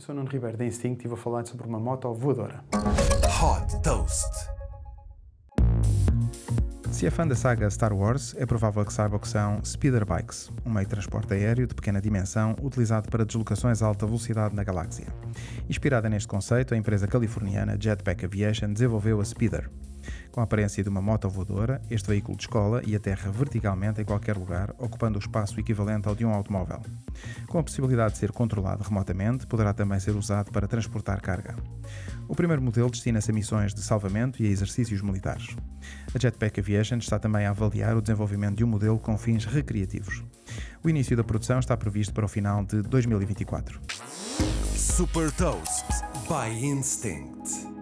Eu sou Nuno Ribeiro da Instinct e vou falar sobre uma moto voadora. Hot Toast. Se é fã da saga Star Wars, é provável que saiba o que são speeder bikes, um meio de transporte aéreo de pequena dimensão utilizado para deslocações a alta velocidade na galáxia. Inspirada neste conceito, a empresa californiana Jetpack Aviation desenvolveu a Speeder. Com a aparência de uma moto voadora, este veículo descola e aterra verticalmente em qualquer lugar, ocupando o espaço equivalente ao de um automóvel. Com a possibilidade de ser controlado remotamente, poderá também ser usado para transportar carga. O primeiro modelo destina-se a missões de salvamento e a exercícios militares. A Jetpack Aviation está também a avaliar o desenvolvimento de um modelo com fins recreativos. O início da produção está previsto para o final de 2024. Super Toast by Instinct.